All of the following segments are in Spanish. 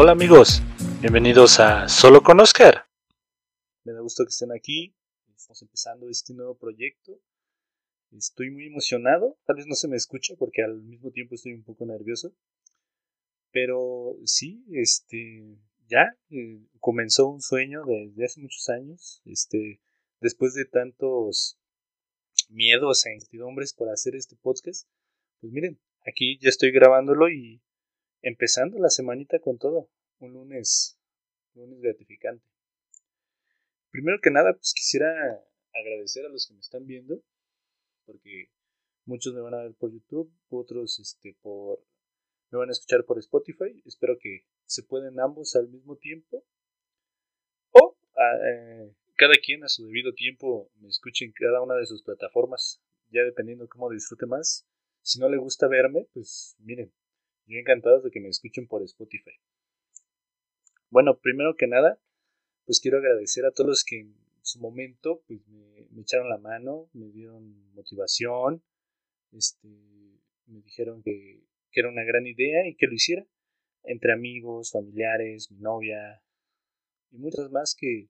Hola amigos, bienvenidos a Solo con Oscar. Me da gusto que estén aquí. Estamos empezando este nuevo proyecto. Estoy muy emocionado. Tal vez no se me escucha porque al mismo tiempo estoy un poco nervioso. Pero sí, este, ya eh, comenzó un sueño desde hace muchos años. Este, después de tantos miedos e incertidumbres por hacer este podcast, pues miren, aquí ya estoy grabándolo y empezando la semanita con todo. Un lunes, un lunes gratificante. Primero que nada, pues quisiera agradecer a los que me están viendo, porque muchos me van a ver por YouTube, otros este, por me van a escuchar por Spotify. Espero que se pueden ambos al mismo tiempo. O eh, cada quien a su debido tiempo me escuche en cada una de sus plataformas, ya dependiendo cómo disfrute más. Si no le gusta verme, pues miren, yo encantado de que me escuchen por Spotify. Bueno, primero que nada, pues quiero agradecer a todos los que en su momento pues me, echaron la mano, me dieron motivación, este, me dijeron que, que era una gran idea y que lo hiciera entre amigos, familiares, mi novia y muchas más que,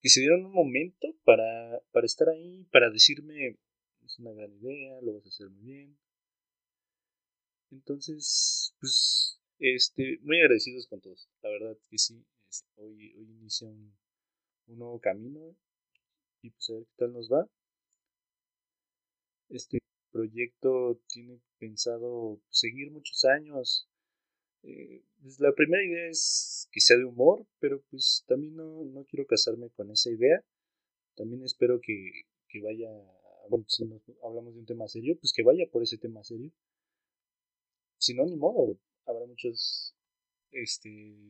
que se dieron un momento para, para estar ahí, para decirme, es una gran idea, lo vas a hacer muy bien. Entonces, pues, este, muy agradecidos con todos. La verdad que sí, este, hoy, hoy inicia un, nuevo camino y pues a ver qué tal nos va. Este proyecto tiene pensado seguir muchos años. Eh, pues la primera idea es que sea de humor, pero pues también no, no quiero casarme con esa idea. También espero que, que vaya, si hablamos de un tema serio, pues que vaya por ese tema serio. Si no, ni modo. Habrá muchos este,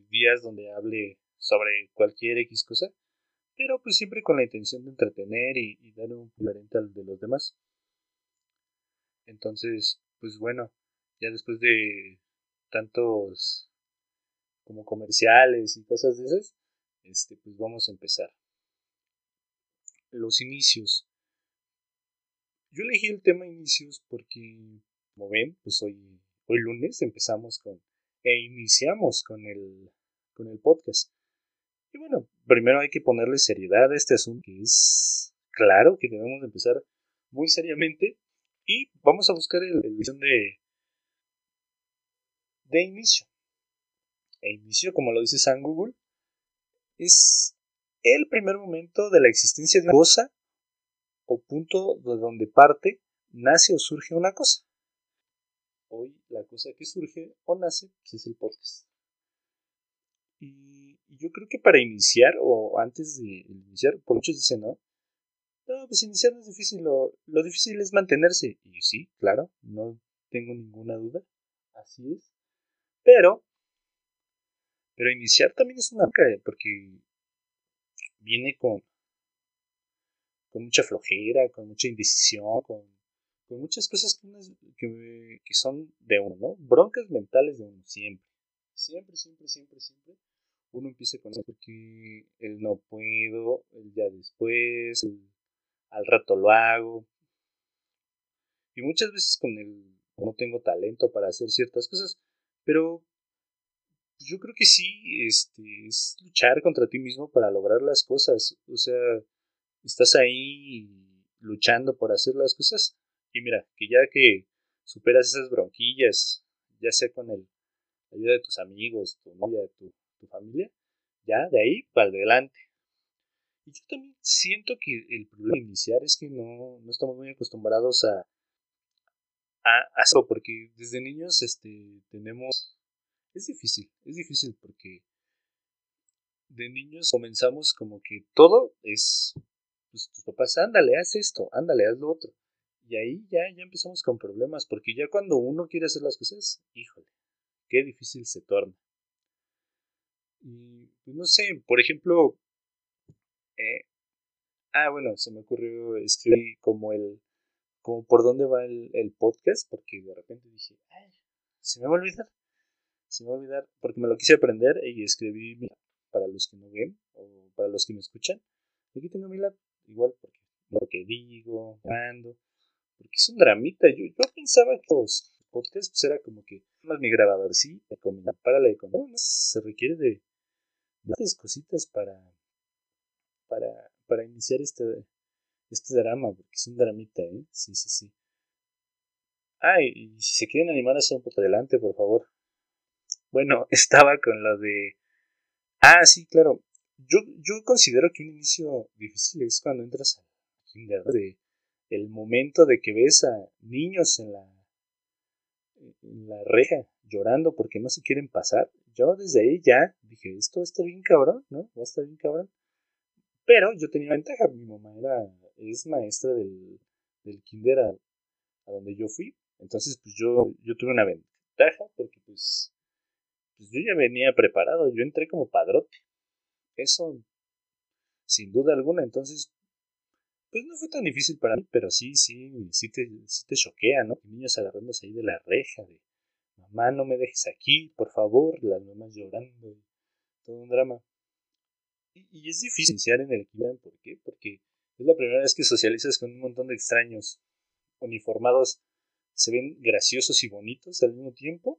días donde hable sobre cualquier X cosa, pero pues siempre con la intención de entretener y, y dar un diferente al de los demás. Entonces, pues bueno, ya después de tantos como comerciales y cosas de esas, este, pues vamos a empezar. Los inicios. Yo elegí el tema inicios porque, como ven, pues hoy, hoy lunes empezamos con, e iniciamos con el, con el podcast. Y bueno, primero hay que ponerle seriedad a este asunto, que es claro que debemos empezar muy seriamente y vamos a buscar el, visión de, de inicio. E inicio, como lo dice San Google, es el primer momento de la existencia de una cosa o punto de donde parte, nace o surge una cosa. Hoy la cosa que surge o nace pues, es el podcast. Y yo creo que para iniciar o antes de iniciar, por muchos dicen, ¿no? No, pues iniciar no es difícil, lo, lo difícil es mantenerse. Y sí, claro, no tengo ninguna duda. Así es. Pero, pero iniciar también es una cae porque viene con, con mucha flojera, con mucha indecisión, con, con muchas cosas que, que, son de uno, ¿no? Broncas mentales de uno, siempre. Siempre, siempre, siempre, siempre. Uno empieza con eso porque el no puedo, el ya después, al rato lo hago. Y muchas veces con el no tengo talento para hacer ciertas cosas, pero yo creo que sí, este, es luchar contra ti mismo para lograr las cosas. O sea, estás ahí luchando por hacer las cosas. Y mira, que ya que superas esas bronquillas, ya sea con el, ayuda de tus amigos, tu novia, tu, tu familia, ya de ahí para adelante. Y yo también siento que el problema iniciar es que no, no estamos muy acostumbrados a, a porque desde niños este, tenemos es difícil, es difícil porque de niños comenzamos como que todo es, pues tus papás, ándale, haz esto, ándale, haz lo otro. Y ahí ya, ya empezamos con problemas, porque ya cuando uno quiere hacer las cosas, híjole, qué difícil se torna. Y pues no sé, por ejemplo, eh, ah, bueno, se me ocurrió escribir como el, como por dónde va el, el podcast, porque de repente dije, ay, se me va a olvidar se me va a olvidar, porque me lo quise aprender y escribí para los que no ven o para los que me escuchan. Aquí tengo mi lab, igual porque lo que digo, ando, porque es un dramita. Yo, yo pensaba que los podcasts, pues era como que más mi grabador, sí, para la economía, se requiere de, de cositas para, para, para iniciar este, este drama, porque es un dramita, ¿eh? Sí, sí, sí. Ah, y, si se quieren animar a hacer un poco adelante, por favor. Bueno, estaba con lo de... Ah, sí, claro. Yo, yo considero que un inicio difícil es cuando entras al kinder, de el momento de que ves a niños en la, en la reja llorando porque no se quieren pasar. Yo desde ahí ya dije, esto está bien cabrón, ¿no? Va a estar bien cabrón. Pero yo tenía ventaja, mi mamá era, es maestra del, del kinder a, donde yo fui. Entonces, pues yo, yo tuve una ventaja porque pues, pues yo ya venía preparado, yo entré como padrote. Eso, sin duda alguna, entonces, pues no fue tan difícil para mí, pero sí, sí, sí te, sí te choquea, ¿no? Niños agarrándose ahí de la reja, de mamá, no me dejes aquí, por favor, las mamás llorando, todo un drama. Y, es difícil iniciar en el kinder, ¿por qué? Porque es la primera vez que socializas con un montón de extraños uniformados se ven graciosos y bonitos al mismo tiempo,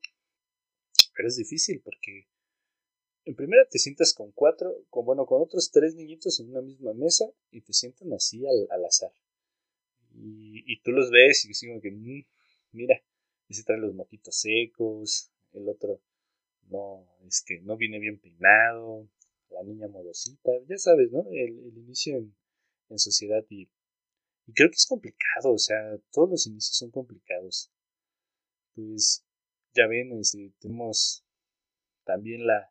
pero es difícil porque en primera te sientas con cuatro, con bueno, con otros tres niñitos en una misma mesa y te sientan así al, azar. Y, tú los ves y como que, mm, mira, ese trae los moquitos secos, el otro no, este, no viene bien peinado, la niña modosita, ya sabes, ¿no? El, inicio en, en sociedad y, y, creo que es complicado, o sea, todos los inicios son complicados. Pues ya ven, este, tenemos también la,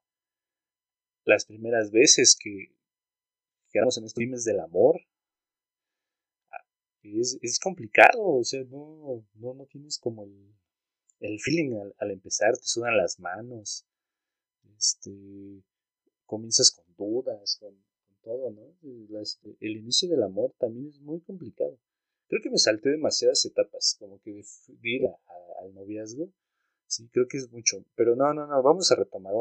las primeras veces que quedamos en estos primes del amor. Ah, es, es complicado, o sea, no, no, no tienes como el, el feeling al, al, empezar, te sudan las manos, este, comienzas con dudas, con, todo, ¿no? el inicio del amor también es muy complicado. Creo que me salté demasiadas etapas, como que de, ir al noviazgo, sí, creo que es mucho, pero no, no, no, vamos a retomar,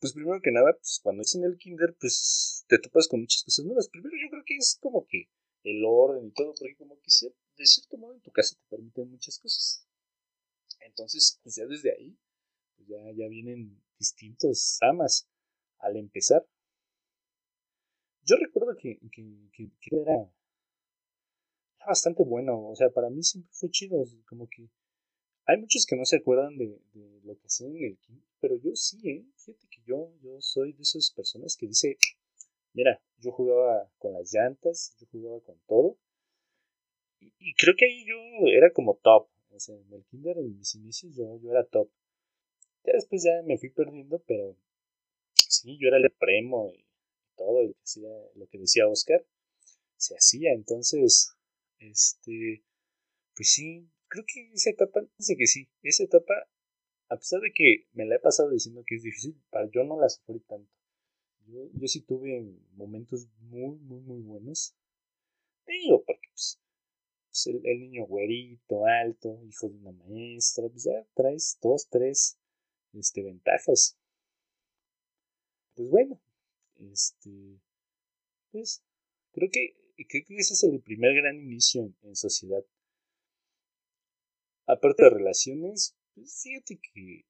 Pues primero que nada, pues cuando es en el kinder, pues te topas con muchas cosas nuevas. Primero yo creo que es como que el orden y todo, porque como que de cierto modo en tu casa te permiten muchas cosas. Entonces, pues ya desde ahí, pues ya, ya vienen distintas amas al empezar. Yo recuerdo que, era, era, bastante bueno, o sea, para mí siempre fue chido, como que hay muchos que no se acuerdan de, lo que hacían en el kinder, pero yo sí, ¿eh? fíjate que yo, yo soy de esas personas que dice, mira, yo jugaba con las llantas, yo jugaba con todo, y, creo que ahí yo era como top, o sea, en el kinder, en mis inicios, yo, yo era top. Ya después ya me fui perdiendo, pero sí, yo era el premo y todo lo que decía, lo que decía Oscar se hacía. Entonces, este, pues sí, creo que esa etapa, dice que sí, esa etapa, a pesar de que me la he pasado diciendo que es difícil, para yo no la sufrí tanto. Yo, yo sí tuve momentos muy, muy, muy buenos. Digo, porque pues, pues el, niño güerito, alto, hijo de una maestra, pues ya traes dos, tres este, ventajas. Pues bueno, este, pues creo que, creo que ese es el primer gran inicio en, sociedad. Aparte de relaciones, pues fíjate que,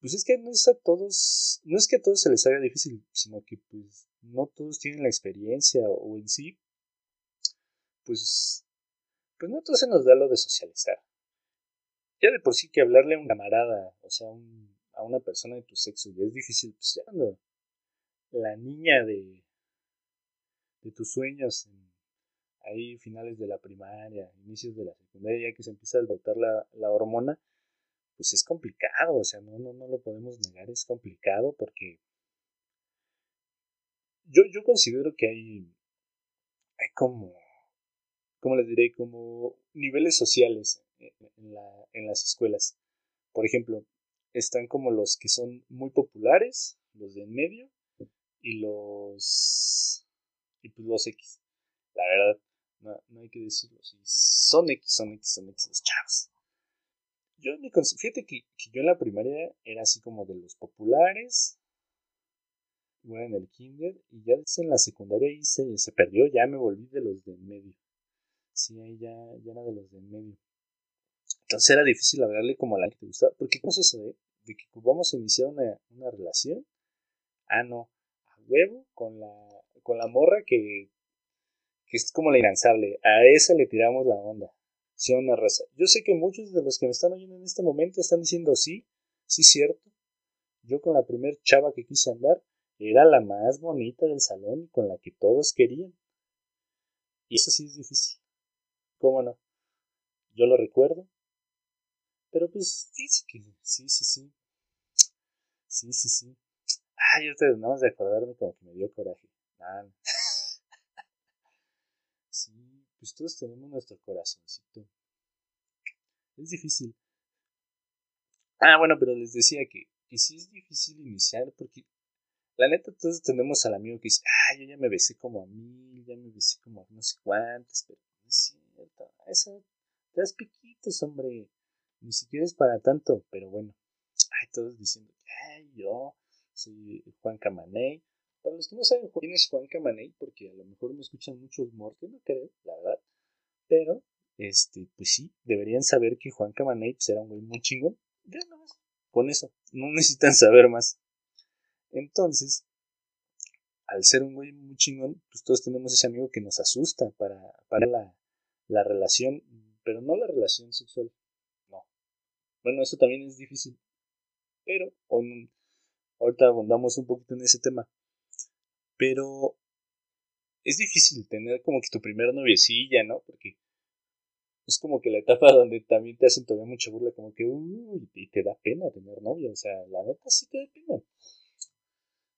pues es que no es a todos, no es que a todos se les haga difícil, sino que pues no todos tienen la experiencia o en sí, pues, pues no todos se nos da lo de socializar. Ya de por sí que hablarle a un camarada, o sea, un, a una persona de tu sexo ya es difícil, pues ya la niña de, de tus sueños, ahí finales de la primaria, inicios de la secundaria, ya que se empieza a botar la, la hormona, pues es complicado, o sea, no, no, no lo podemos negar, es complicado porque yo, yo considero que hay, hay como, ¿cómo les diré? Como niveles sociales en, la, en las escuelas. Por ejemplo, están como los que son muy populares, los de en medio, y los y pues los X. La verdad, no, no hay que decirlo. son X, son X, son X los chavos. Yo me fíjate que, yo en la primaria era así como de los populares, igual en el kinder, y ya en la secundaria ahí se, se perdió, ya me volví de los de medio. Sí, ahí ya, ya era de los de medio. Entonces era difícil hablarle como a la que te gustaba, porque no sé eso. De que vamos a iniciar una, una relación. Ah, no, a huevo con la, con la morra que, que es como la incansable. A esa le tiramos la onda. Sí, una raza. Yo sé que muchos de los que me están oyendo en este momento están diciendo sí, sí, cierto. Yo con la primer chava que quise andar era la más bonita del salón y con la que todos querían. Y eso sí es difícil. ¿Cómo no? Yo lo recuerdo. Pero pues, dice que sí, sí, sí. Sí, sí, sí. Ay, te no de acordarme como que me dio coraje. sí, pues todos tenemos nuestro corazoncito. Es difícil. Ah, bueno, pero les decía que, que sí es difícil iniciar porque la neta todos tenemos al amigo que dice, ah, yo ya me besé como a mí, ya me besé como a no sé cuántas, pero no es cierto. Eso, das piquitos, hombre. Ni siquiera es para tanto, pero bueno. Ay, todos diciendo, ay, yo soy Juan Camaney. Para los que no saben quién es Juan Camaney, porque a lo mejor me escuchan muchos mortes, no creo, la verdad. Pero, este, pues sí, deberían saber que Juan Camaney pues, era un güey muy chingón. Ya nada más. Con eso, no necesitan saber más. Entonces, al ser un güey muy chingón, pues todos tenemos ese amigo que nos asusta para, para la, la relación, pero no la relación sexual. No. Bueno, eso también es difícil. Pero ahorita abundamos un poquito en ese tema. Pero es difícil tener como que tu primera noviecilla, ¿no? Porque es como que la etapa donde también te hacen todavía mucha burla, como que, uy, y te da pena tener novia, o sea, la neta sí te da pena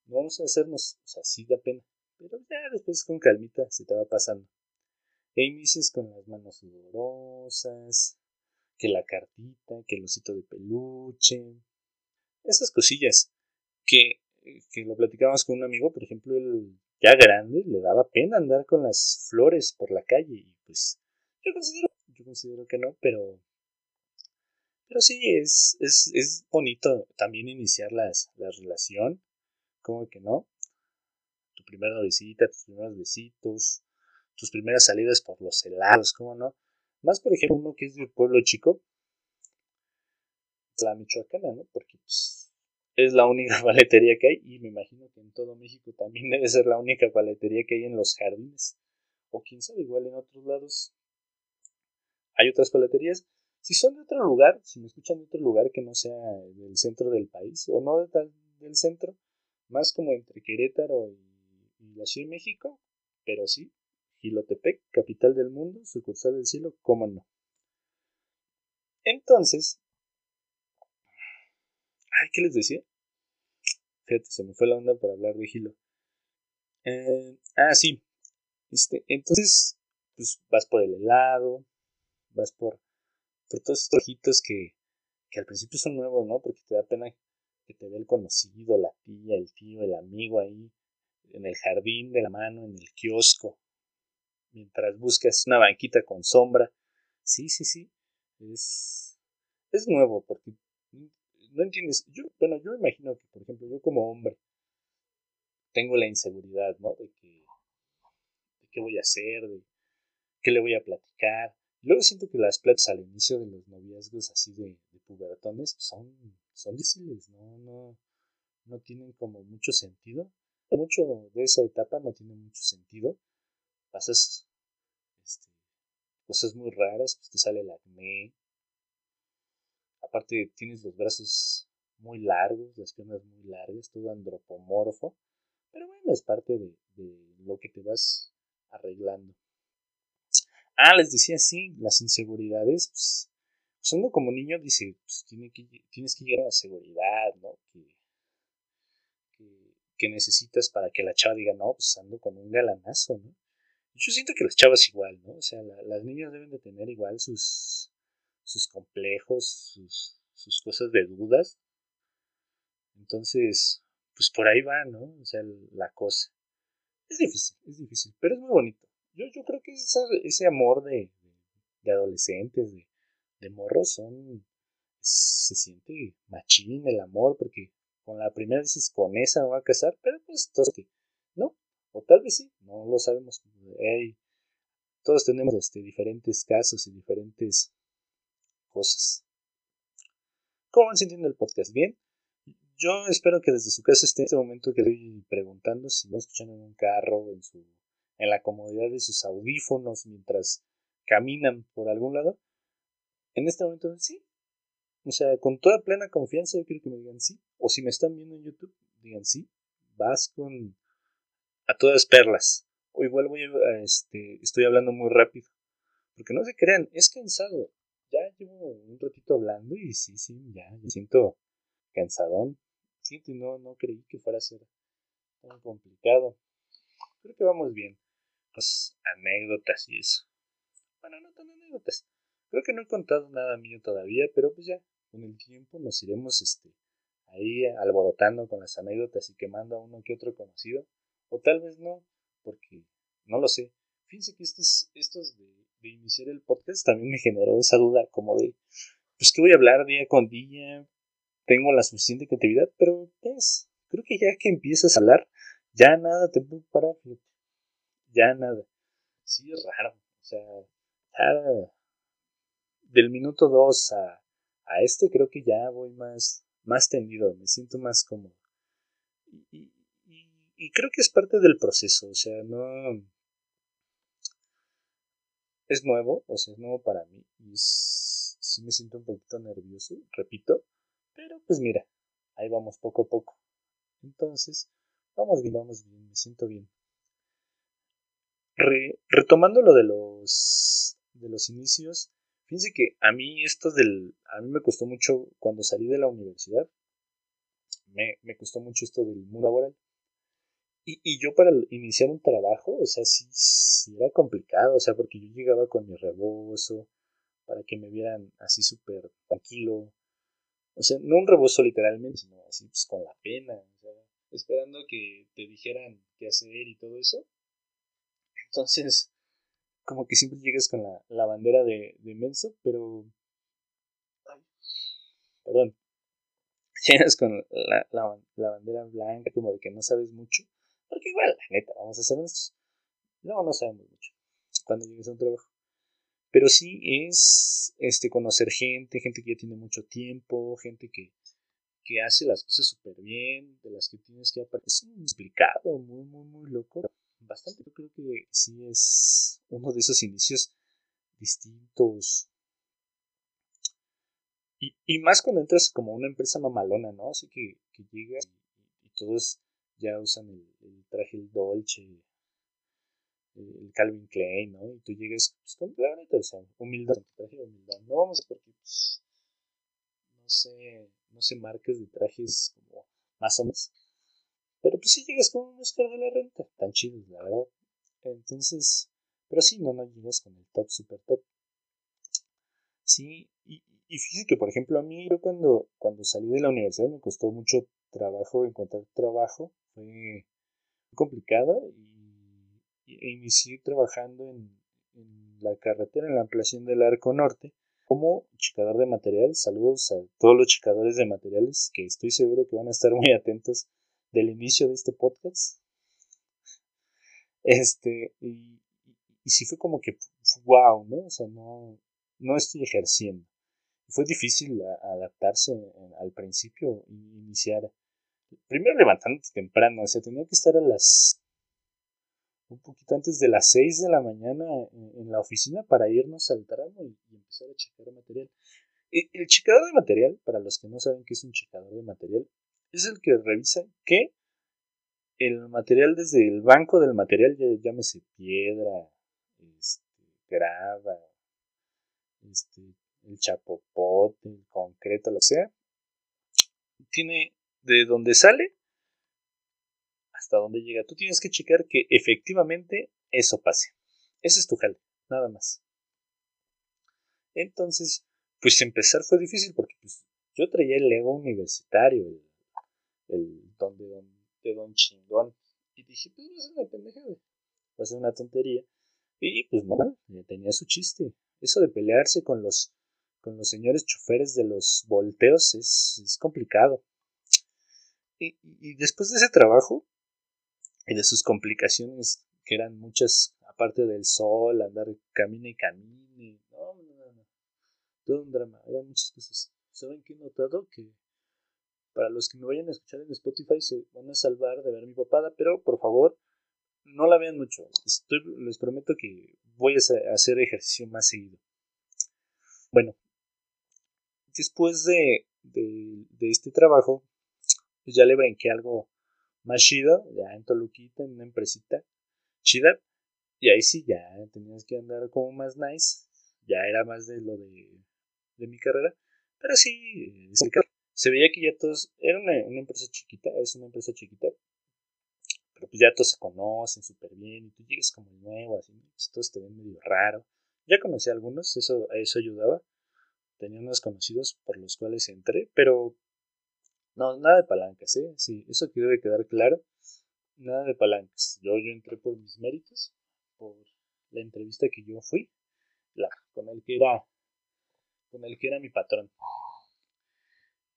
no vamos a hacernos, o sea, sí da pena, pero ya después con calmita se te va pasando. E inicias con las manos sudorosas, que la cartita, que el osito de peluche, esas cosillas que, que lo platicábamos con un amigo, por ejemplo, el ya grande le daba pena andar con las flores por la calle y pues yo considero, yo considero que no, pero pero sí es, es, es bonito también iniciar las, la relación ¿Cómo que no? Tu primera visita, tus primeros besitos, tus primeras salidas por los helados, ¿cómo no? Más, por ejemplo, uno que es de pueblo chico, la Michoacana, ¿no? Porque pues, es la única paletería que hay y me imagino que en todo México también debe ser la única paletería que hay en los jardines. O quién sabe, igual en otros lados hay otras paleterías. Si son de otro lugar, si me escuchan de otro lugar que no sea del centro del país o no del centro, más como entre Querétaro y, la Ciudad de México, pero sí, Gilotepec, capital del mundo, sucursal del cielo, cómo no. Entonces, ¿qué les decía? Fíjate, se me fue la onda para hablar de Gilo. Eh, ah, sí. Este, entonces, pues vas por el helado, vas por, por todos estos ojitos que, que al principio son nuevos, ¿no? Porque te da pena que te ve el conocido, la tía, el tío, el amigo ahí, en el jardín de la mano, en el kiosco, mientras buscas una banquita con sombra. Sí, sí, sí, es, es nuevo, porque no entiendes, yo, bueno, yo imagino que, por ejemplo, yo como hombre, tengo la inseguridad, ¿no? De que, de qué voy a hacer, de qué le voy a platicar. Luego siento que las pláticas al inicio de los noviazgos así de, de pubertones son son difíciles, no, no, no tienen como mucho sentido. Mucho de esa etapa no tiene mucho sentido. Pasas este, cosas muy raras, pues te sale el acné. Aparte tienes los brazos muy largos, las piernas muy largas, todo andropomorfo. Pero bueno, es parte de, lo que te vas arreglando. Ah, les decía, sí, las inseguridades, pues, pues uno como niño dice, pues tiene que, tienes que llegar a la seguridad, ¿no? Que, que, necesitas para que la chava diga, no, pues ando con un galanazo, ¿no? yo siento que las chavas igual, ¿no? O sea, las niñas deben de tener igual sus, sus complejos, sus, cosas de dudas. Entonces, pues por ahí va, ¿no? O sea, la cosa. Es difícil, es difícil, pero es muy bonito. Yo, yo creo que ese, amor de, de adolescentes, de, de morros son se siente machín el amor porque con la primera dices con esa me va a casar pero pues todos no o tal vez sí no lo sabemos todos tenemos este diferentes casos y diferentes cosas. ¿Cómo van sintiendo el podcast? ¿Bien? Yo espero que desde su casa esté en este momento que estoy preguntando si me escuchan en un carro, en, su, en la comodidad de sus audífonos mientras caminan por algún lado. En este momento sí. O sea, con toda plena confianza yo quiero que me digan sí. O si me están viendo en YouTube, digan sí. Vas con a todas perlas. O igual voy a, este, estoy hablando muy rápido. Porque no se crean, es cansado. Llevo un ratito hablando y sí, sí, ya me siento cansadón. Siento y no, no creí que fuera a ser tan complicado. Creo que vamos bien. Pues anécdotas y eso. Bueno, no tan anécdotas. Creo que no he contado nada mío todavía, pero pues ya, con el tiempo nos iremos este, ahí alborotando con las anécdotas y quemando a uno que otro conocido. O tal vez no, porque no lo sé. Fíjense que estos, estos de, de iniciar el podcast también me generó esa duda como de, pues que voy a hablar día con día, tengo la suficiente creatividad, pero pues, creo que ya que empiezas a hablar, ya nada te puede parar, ya nada. Sí, es raro, o sea, ya del minuto 2 a, a este creo que ya voy más, más tendido, me siento más cómodo. Y, y creo que es parte del proceso, o sea, no... Es nuevo, o sea, es nuevo para mí y sí me siento un poquito nervioso, repito, pero pues mira, ahí vamos poco a poco. Entonces, vamos bien, vamos bien, me siento bien. retomando lo de los de los inicios, fíjense que a mí esto del a mí me costó mucho cuando salí de la universidad. Me, me costó mucho esto del mundo laboral. Y, y yo para iniciar un trabajo, o sea, sí, era complicado, o sea, porque yo llegaba con mi rebozo, para que me vieran así súper tranquilo. O sea, no un rebozo literalmente, sino así pues con la pena, o sea, esperando que te dijeran qué hacer y todo eso. Entonces, como que siempre llegas con la, la bandera de, de menso, pero... Perdón. Llegas con la, la bandera blanca, como de que no sabes mucho. Porque igual, la neta, vamos a ser honestos. No, no sabemos mucho cuando llegues a un trabajo. Pero sí es este conocer gente, gente que ya tiene mucho tiempo, gente que, que hace las cosas súper bien, de las que tienes que aprender. Es un explicado, muy, muy, muy loco. Bastante, yo creo que sí es uno de esos inicios distintos. Y, más cuando entras como una empresa mamalona, ¿no? Así que, que llegas y, y todos ya usan el, traje el Dolce, el Calvin Klein, ¿no? Y tú llegas pues, con la neta, o sea, humildad, traje de humildad. No vamos porque pues, no sé, no sé marcas de trajes como más o menos. Pero pues sí llegas con un Oscar de la renta, tan chidos, la verdad. Entonces, pero sí, no, no llegas con el top, super top. Sí, y, y fíjate que, por ejemplo, a mí, yo cuando, cuando salí de la universidad me costó mucho trabajo encontrar trabajo fue complicado y, e inicié trabajando en, la carretera, en la ampliación del Arco Norte, como checador de material. Saludos a todos los checadores de materiales que estoy seguro que van a estar muy atentos del inicio de este podcast. Este, y, y sí fue como que, wow, ¿no? O sea, no, no estoy ejerciendo. Fue difícil adaptarse al principio y iniciar primero levantándote temprano, o sea, tenía que estar a las un poquito antes de las 6 de la mañana en, la oficina para irnos al tramo y, empezar a checar material. E, el, checador de material, para los que no saben qué es un checador de material, es el que revisa que el material desde el banco del material, llámese piedra, este, grava, este, el chapopote, el concreto, lo sea, tiene de donde sale hasta donde llega. Tú tienes que checar que efectivamente eso pase. Ese es tu jale, nada más. Entonces, pues empezar fue difícil porque pues, yo traía el ego universitario, el, don de don, don chingón. Y dije, pues va a ser una pendejada, va a ser una tontería. Y pues no, tenía su chiste. Eso de pelearse con los, con los señores choferes de los volteos es complicado. Y, después de ese trabajo y de sus complicaciones, que eran muchas, aparte del sol, andar camine y camine, no, no, no. todo un drama, eran muchas cosas. ¿Saben qué he notado? Que para los que me vayan a escuchar en Spotify se van a salvar de ver mi papada, pero por favor, no la vean mucho. Estoy, les prometo que voy a hacer ejercicio más seguido. Bueno, después de, de, este trabajo, pues ya le brinqué algo más chido, ya en Toluquita, en una empresita chida. Y ahí sí, ya tenías que andar como más nice. Ya era más de lo de, de mi carrera. Pero sí, se veía que ya todos. Era una, una empresa chiquita, es una empresa chiquita. Pero pues ya todos se conocen súper bien. Y tú llegas como nuevo, así, pues todos te ven medio raro. Ya conocí a algunos, eso, eso ayudaba. Tenía unos conocidos por los cuales entré, pero no, nada de palancas, ¿eh? Sí, eso que debe quedar claro. Nada de palancas. Yo, yo entré por mis méritos, por la entrevista que yo fui, la, con el que era, con el que era mi patrón.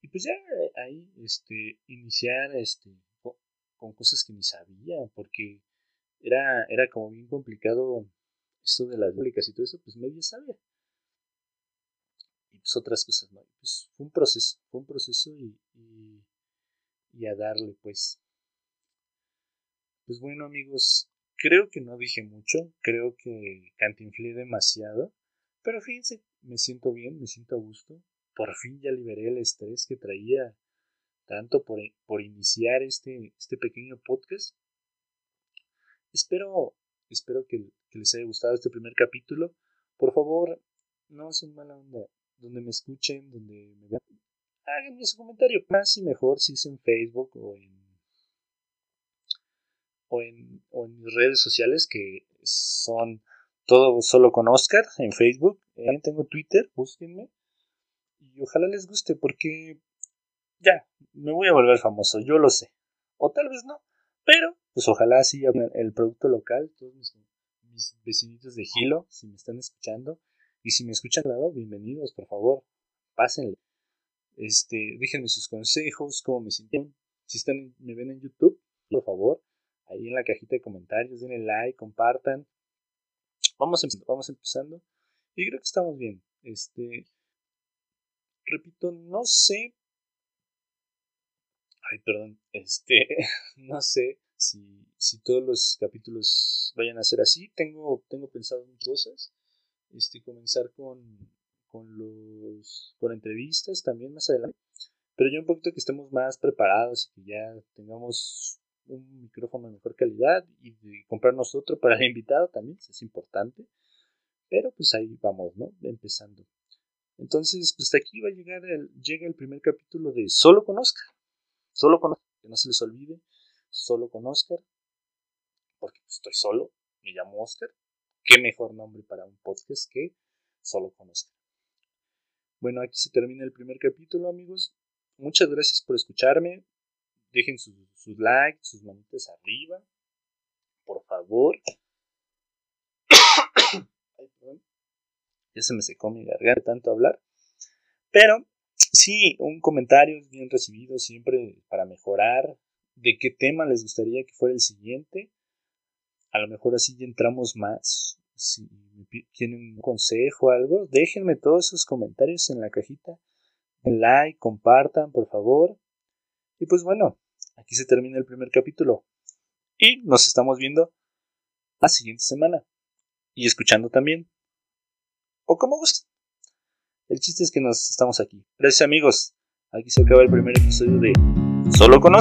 Y pues ya eh, ahí, este, iniciar, este, con cosas que ni sabía, porque era, era como bien complicado esto de las públicas y todo eso, pues medio sabía. Pues otras cosas, ¿no? Pues fue un proceso, fue un proceso y, y, a darle, pues. Pues bueno, amigos, creo que no dije mucho, creo que cantinflé demasiado, pero fíjense, me siento bien, me siento a gusto. Por fin ya liberé el estrés que traía tanto por, por iniciar este, este pequeño podcast. Espero, espero que, les haya gustado este primer capítulo. Por favor, no sean mala onda. Donde me escuchen, donde me vean, háganme su comentario. Más y mejor si es en Facebook o en, o en, mis redes sociales que son todo solo con Oscar en Facebook. También tengo Twitter, búsquenme. Y ojalá les guste porque ya, me voy a volver famoso, yo lo sé. O tal vez no, pero pues ojalá sí el producto local, todos mis, vecinitos de Gilo, si me están escuchando, y si me escuchan lado, bienvenidos, por favor, pásenle. Este, déjenme sus consejos, cómo me sintieron. Si están, me ven en YouTube, por favor, ahí en la cajita de comentarios, denle like, compartan. Vamos empezando, vamos empezando. Y creo que estamos bien. Este, repito, no sé Ay, perdón. Este, no sé si, si todos los capítulos vayan a ser así. Tengo, tengo pensado en cosas. Este, comenzar con, con los, con entrevistas también más adelante. Pero yo un poquito que estemos más preparados y que ya tengamos un micrófono de mejor calidad y de comprarnos otro para el invitado también, es importante. Pero pues ahí vamos, ¿no? Empezando. Entonces, pues hasta aquí va a llegar el, llega el primer capítulo de Solo Conozca. Solo con que no se les olvide, solo con Oscar, porque pues, estoy solo, me llamo Oscar. ¿Qué mejor nombre para un podcast que solo con Oscar? Bueno, aquí se termina el primer capítulo, amigos. Muchas gracias por escucharme. Dejen sus, likes, sus manitas arriba. Por favor. Ya se me secó mi garganta tanto hablar. Pero sí, un comentario bien recibido siempre para mejorar. ¿De qué tema les gustaría que fuera el siguiente? A lo mejor así ya entramos más. Si tienen un consejo o algo, déjenme todos esos comentarios en la cajita. like, compartan, por favor. Y pues bueno, aquí se termina el primer capítulo. Y nos estamos viendo la siguiente semana. Y escuchando también. O como gusten. El chiste es que nos estamos aquí. Gracias amigos. Aquí se acaba el primer episodio de Solo con.